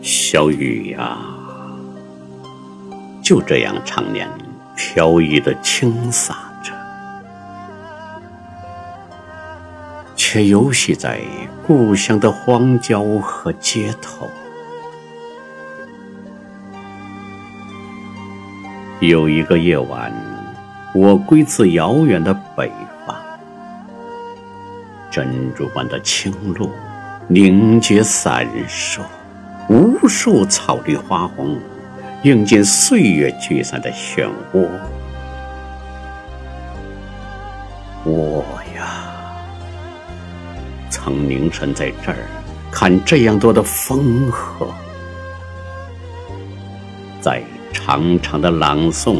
小雨呀，就这样常年飘逸的倾洒着，却游戏在故乡的荒郊和街头。有一个夜晚，我归自遥远的北方，珍珠般的清露凝结闪烁。无数草绿花红，映进岁月聚散的漩涡。我呀，曾凝神在这儿看这样多的风荷，在长长的朗诵，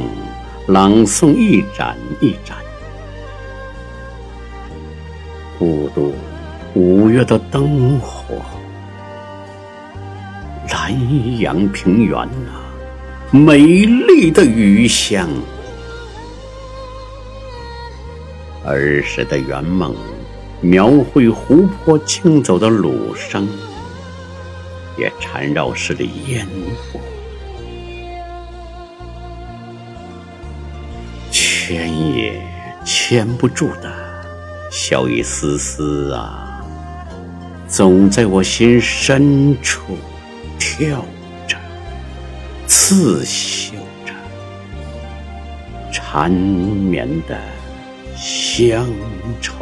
朗诵一盏一盏，孤独五月的灯火。南阳平原呐，美丽的余香。儿时的圆梦，描绘湖泊行走的鲁声，也缠绕时的烟波。牵也牵不住的小雨丝丝啊，总在我心深处。跳着，刺绣着，缠绵的乡愁。